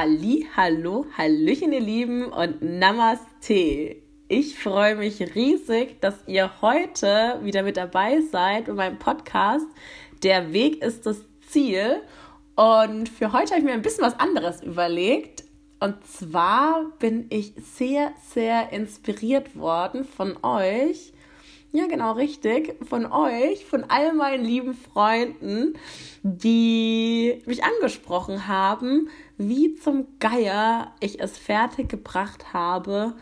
Halli, hallo, hallöchen ihr Lieben und Namaste. Ich freue mich riesig, dass ihr heute wieder mit dabei seid bei meinem Podcast. Der Weg ist das Ziel. Und für heute habe ich mir ein bisschen was anderes überlegt. Und zwar bin ich sehr, sehr inspiriert worden von euch. Ja, genau, richtig. Von euch, von all meinen lieben Freunden, die mich angesprochen haben, wie zum Geier ich es fertig gebracht habe,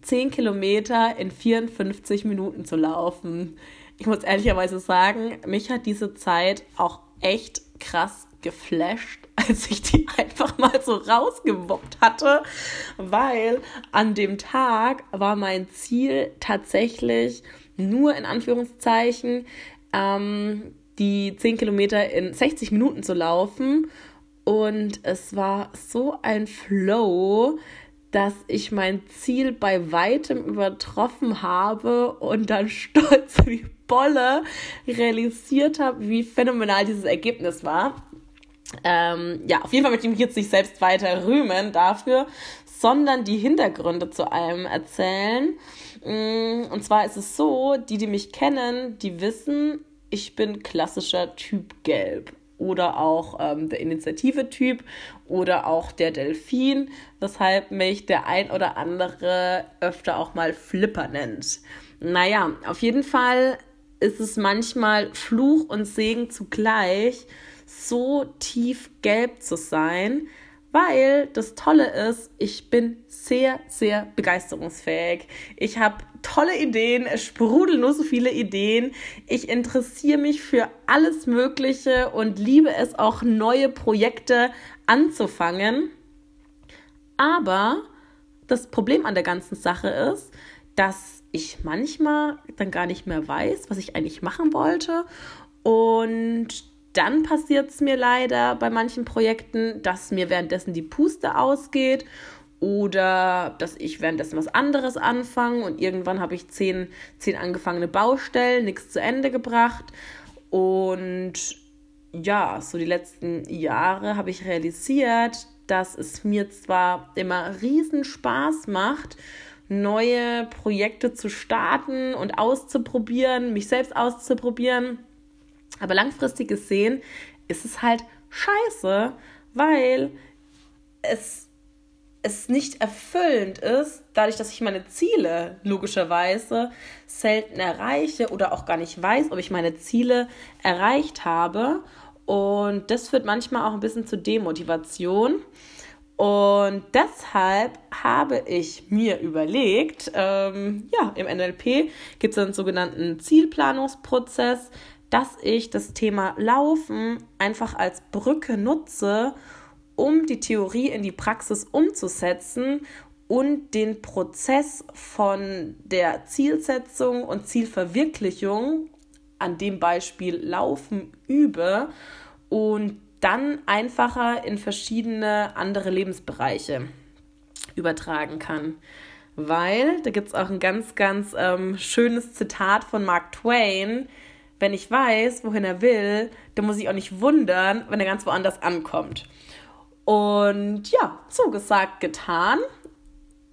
10 Kilometer in 54 Minuten zu laufen. Ich muss ehrlicherweise sagen, mich hat diese Zeit auch echt krass geflasht, als ich die einfach mal so rausgewuppt hatte, weil an dem Tag war mein Ziel tatsächlich nur in Anführungszeichen ähm, die 10 Kilometer in 60 Minuten zu laufen. Und es war so ein Flow, dass ich mein Ziel bei weitem übertroffen habe und dann stolz wie Bolle realisiert habe, wie phänomenal dieses Ergebnis war. Ähm, ja, auf jeden Fall möchte ich mich jetzt nicht selbst weiter rühmen dafür, sondern die Hintergründe zu allem erzählen. Mm, und zwar ist es so, die, die mich kennen, die wissen, ich bin klassischer Typ Gelb oder auch ähm, der Initiative-Typ oder auch der Delfin, weshalb mich der ein oder andere öfter auch mal Flipper nennt. Naja, auf jeden Fall ist es manchmal Fluch und Segen zugleich, so tief gelb zu sein, weil das Tolle ist, ich bin sehr, sehr begeisterungsfähig. Ich habe tolle Ideen, es sprudeln nur so viele Ideen. Ich interessiere mich für alles Mögliche und liebe es auch, neue Projekte anzufangen. Aber das Problem an der ganzen Sache ist, dass ich manchmal dann gar nicht mehr weiß, was ich eigentlich machen wollte. Und dann passiert es mir leider bei manchen Projekten, dass mir währenddessen die Puste ausgeht oder dass ich währenddessen was anderes anfange und irgendwann habe ich zehn, zehn angefangene Baustellen, nichts zu Ende gebracht. Und ja, so die letzten Jahre habe ich realisiert, dass es mir zwar immer riesen Spaß macht, neue Projekte zu starten und auszuprobieren, mich selbst auszuprobieren, aber langfristig gesehen ist es halt scheiße, weil es, es nicht erfüllend ist, dadurch, dass ich meine Ziele logischerweise selten erreiche oder auch gar nicht weiß, ob ich meine Ziele erreicht habe. Und das führt manchmal auch ein bisschen zu Demotivation. Und deshalb habe ich mir überlegt, ähm, ja, im NLP gibt es einen sogenannten Zielplanungsprozess, dass ich das Thema Laufen einfach als Brücke nutze, um die Theorie in die Praxis umzusetzen und den Prozess von der Zielsetzung und Zielverwirklichung, an dem Beispiel Laufen, übe und dann einfacher in verschiedene andere Lebensbereiche übertragen kann. Weil, da gibt es auch ein ganz, ganz ähm, schönes Zitat von Mark Twain, wenn ich weiß, wohin er will, dann muss ich auch nicht wundern, wenn er ganz woanders ankommt. Und ja, so gesagt, getan.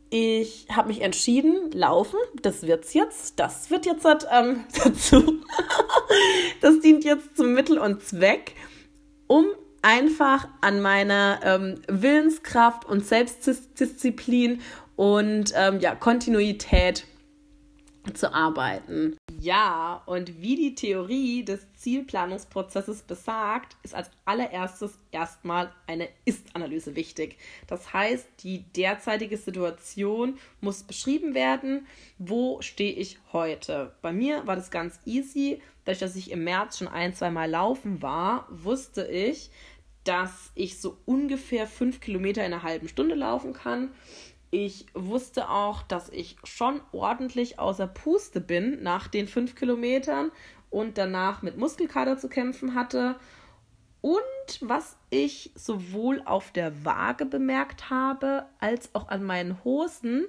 Ich habe mich entschieden, laufen, das wird's jetzt. Das wird jetzt ähm, dazu. das dient jetzt zum Mittel und Zweck, um einfach an meiner ähm, Willenskraft und Selbstdisziplin und ähm, ja, Kontinuität zu arbeiten. Ja, und wie die Theorie des Zielplanungsprozesses besagt, ist als allererstes erstmal eine Ist-Analyse wichtig. Das heißt, die derzeitige Situation muss beschrieben werden. Wo stehe ich heute? Bei mir war das ganz easy. Dadurch, dass ich im März schon ein, zwei Mal laufen war, wusste ich, dass ich so ungefähr fünf Kilometer in einer halben Stunde laufen kann. Ich wusste auch, dass ich schon ordentlich außer Puste bin nach den fünf Kilometern und danach mit Muskelkater zu kämpfen hatte. Und was ich sowohl auf der Waage bemerkt habe, als auch an meinen Hosen,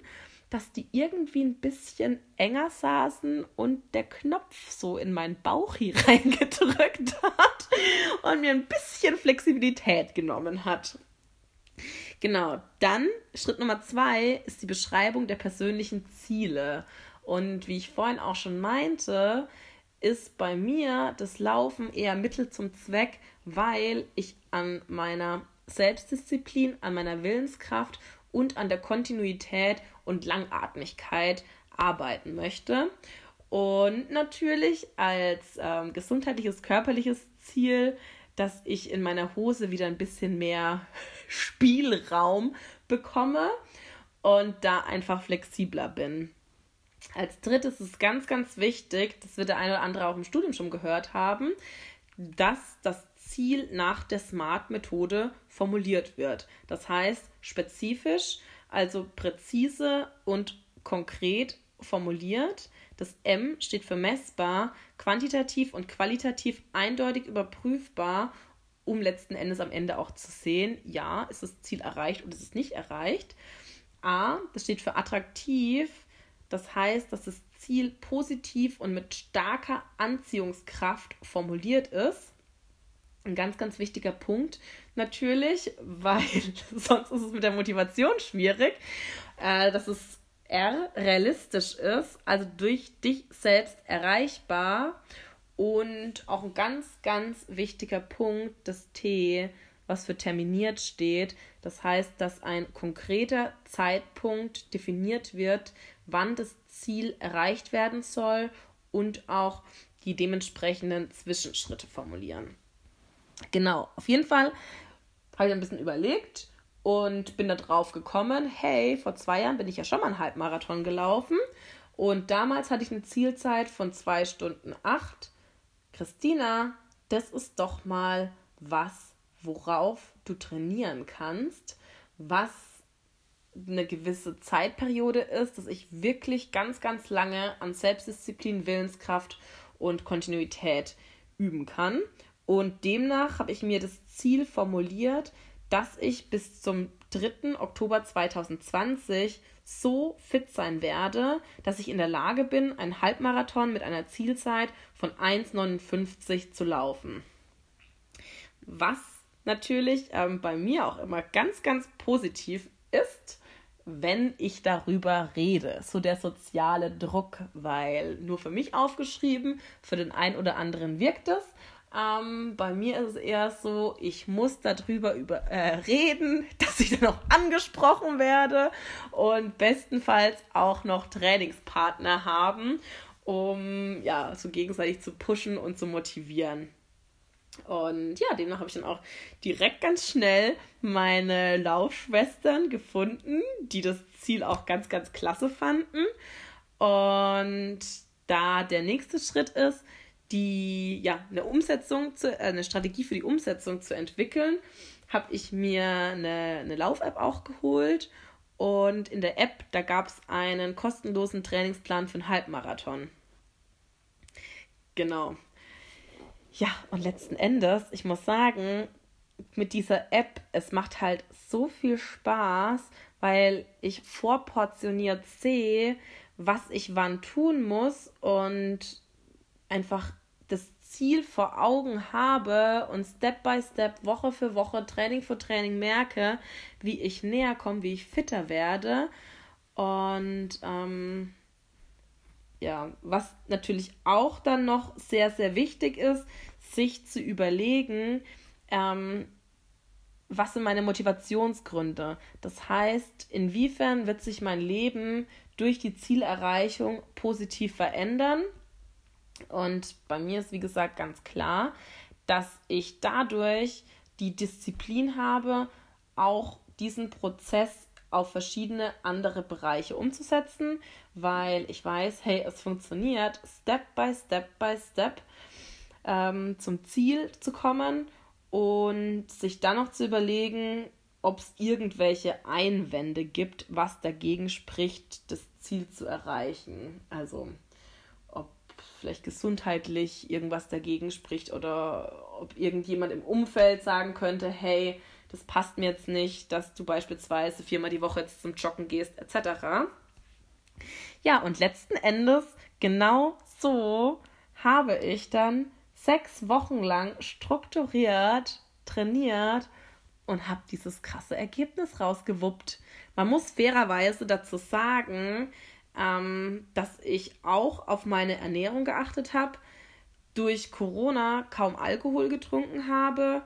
dass die irgendwie ein bisschen enger saßen und der Knopf so in meinen Bauch hier reingedrückt hat und mir ein bisschen Flexibilität genommen hat. Genau, dann Schritt Nummer zwei ist die Beschreibung der persönlichen Ziele. Und wie ich vorhin auch schon meinte, ist bei mir das Laufen eher Mittel zum Zweck, weil ich an meiner Selbstdisziplin, an meiner Willenskraft und an der Kontinuität und Langatmigkeit arbeiten möchte. Und natürlich als ähm, gesundheitliches, körperliches Ziel, dass ich in meiner Hose wieder ein bisschen mehr Spielraum bekomme und da einfach flexibler bin. Als drittes ist ganz, ganz wichtig, das wird der eine oder andere auch im Studium schon gehört haben, dass das Ziel nach der SMART-Methode formuliert wird. Das heißt spezifisch, also präzise und konkret formuliert. Das M steht für messbar, quantitativ und qualitativ eindeutig überprüfbar, um letzten Endes am Ende auch zu sehen, ja, ist das Ziel erreicht oder ist es nicht erreicht. A, das steht für attraktiv, das heißt, dass das Ziel positiv und mit starker Anziehungskraft formuliert ist. Ein ganz, ganz wichtiger Punkt natürlich, weil sonst ist es mit der Motivation schwierig, äh, dass es R realistisch ist, also durch dich selbst erreichbar. Und auch ein ganz, ganz wichtiger Punkt, das T, was für terminiert steht. Das heißt, dass ein konkreter Zeitpunkt definiert wird, wann das Ziel erreicht werden soll und auch die dementsprechenden Zwischenschritte formulieren. Genau, auf jeden Fall habe ich ein bisschen überlegt und bin da drauf gekommen, hey, vor zwei Jahren bin ich ja schon mal einen Halbmarathon gelaufen und damals hatte ich eine Zielzeit von zwei Stunden acht. Christina, das ist doch mal was, worauf du trainieren kannst, was eine gewisse Zeitperiode ist, dass ich wirklich ganz, ganz lange an Selbstdisziplin, Willenskraft und Kontinuität üben kann. Und demnach habe ich mir das Ziel formuliert, dass ich bis zum 3. Oktober 2020 so fit sein werde, dass ich in der Lage bin, einen Halbmarathon mit einer Zielzeit von 1,59 zu laufen. Was natürlich ähm, bei mir auch immer ganz, ganz positiv ist, wenn ich darüber rede. So der soziale Druck, weil nur für mich aufgeschrieben, für den einen oder anderen wirkt es. Ähm, bei mir ist es eher so, ich muss darüber über, äh, reden, dass ich dann auch angesprochen werde und bestenfalls auch noch Trainingspartner haben, um ja so gegenseitig zu pushen und zu motivieren. Und ja, demnach habe ich dann auch direkt ganz schnell meine Laufschwestern gefunden, die das Ziel auch ganz, ganz klasse fanden. Und da der nächste Schritt ist, die ja eine Umsetzung, zu, äh, eine Strategie für die Umsetzung zu entwickeln, habe ich mir eine, eine Lauf-App auch geholt. Und in der App, da gab es einen kostenlosen Trainingsplan für einen Halbmarathon. Genau. Ja, und letzten Endes, ich muss sagen, mit dieser App, es macht halt so viel Spaß, weil ich vorportioniert sehe, was ich wann tun muss und einfach das Ziel vor Augen habe und Step by Step, Woche für Woche, Training für Training merke, wie ich näher komme, wie ich fitter werde. Und ähm, ja, was natürlich auch dann noch sehr, sehr wichtig ist, sich zu überlegen, ähm, was sind meine Motivationsgründe? Das heißt, inwiefern wird sich mein Leben durch die Zielerreichung positiv verändern? Und bei mir ist, wie gesagt, ganz klar, dass ich dadurch die Disziplin habe, auch diesen Prozess auf verschiedene andere Bereiche umzusetzen, weil ich weiß, hey, es funktioniert Step by Step by Step ähm, zum Ziel zu kommen und sich dann noch zu überlegen, ob es irgendwelche Einwände gibt, was dagegen spricht, das Ziel zu erreichen. Also vielleicht gesundheitlich irgendwas dagegen spricht oder ob irgendjemand im Umfeld sagen könnte, hey, das passt mir jetzt nicht, dass du beispielsweise viermal die Woche jetzt zum Joggen gehst, etc. Ja, und letzten Endes, genau so habe ich dann sechs Wochen lang strukturiert trainiert und habe dieses krasse Ergebnis rausgewuppt. Man muss fairerweise dazu sagen, ähm, dass ich auch auf meine Ernährung geachtet habe, durch Corona kaum Alkohol getrunken habe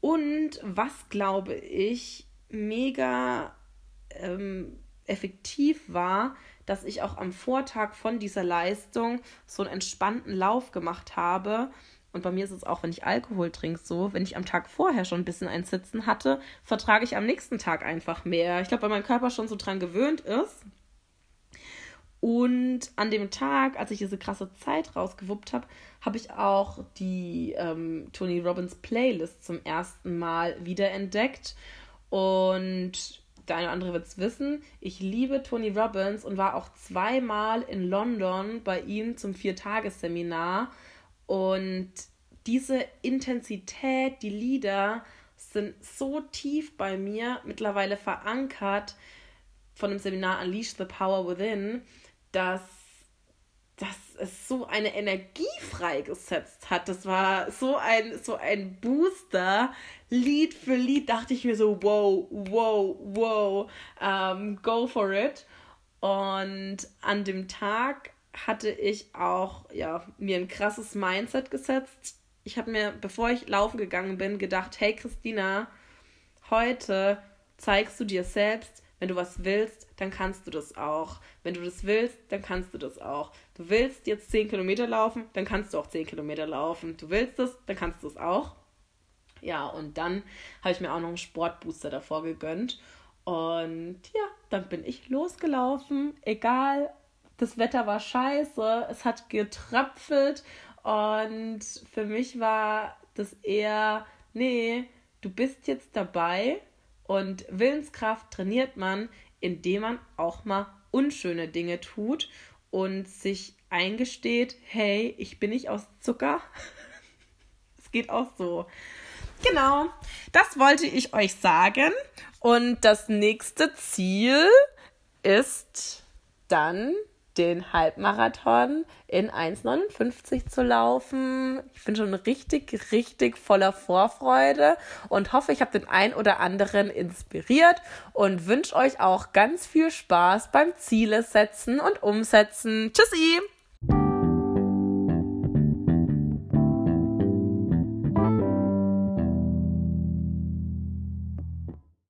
und was glaube ich mega ähm, effektiv war, dass ich auch am Vortag von dieser Leistung so einen entspannten Lauf gemacht habe. Und bei mir ist es auch, wenn ich Alkohol trinke, so, wenn ich am Tag vorher schon ein bisschen ein Sitzen hatte, vertrage ich am nächsten Tag einfach mehr. Ich glaube, weil mein Körper schon so dran gewöhnt ist. Und an dem Tag, als ich diese krasse Zeit rausgewuppt habe, habe ich auch die ähm, Tony Robbins Playlist zum ersten Mal wiederentdeckt. Und der eine oder andere wird es wissen, ich liebe Tony Robbins und war auch zweimal in London bei ihm zum Viertagesseminar. Und diese Intensität, die Lieder sind so tief bei mir mittlerweile verankert von dem Seminar Unleash the Power Within, dass dass es so eine Energie freigesetzt hat. Das war so ein, so ein Booster. Lied für Lied dachte ich mir so, wow, wow, wow, um, go for it. Und an dem Tag hatte ich auch ja, mir ein krasses Mindset gesetzt. Ich habe mir, bevor ich laufen gegangen bin, gedacht, hey Christina, heute zeigst du dir selbst, wenn du was willst, dann kannst du das auch. Wenn du das willst, dann kannst du das auch. Du willst jetzt 10 Kilometer laufen, dann kannst du auch 10 Kilometer laufen. Du willst es, dann kannst du es auch. Ja, und dann habe ich mir auch noch einen Sportbooster davor gegönnt. Und ja, dann bin ich losgelaufen. Egal, das Wetter war scheiße, es hat getröpfelt. Und für mich war das eher, nee, du bist jetzt dabei und Willenskraft trainiert man, indem man auch mal unschöne Dinge tut und sich eingesteht, hey, ich bin nicht aus Zucker. Es geht auch so. Genau, das wollte ich euch sagen. Und das nächste Ziel ist dann den Halbmarathon in 1,59 zu laufen. Ich bin schon richtig, richtig voller Vorfreude und hoffe, ich habe den ein oder anderen inspiriert und wünsche euch auch ganz viel Spaß beim Ziele setzen und umsetzen. Tschüssi!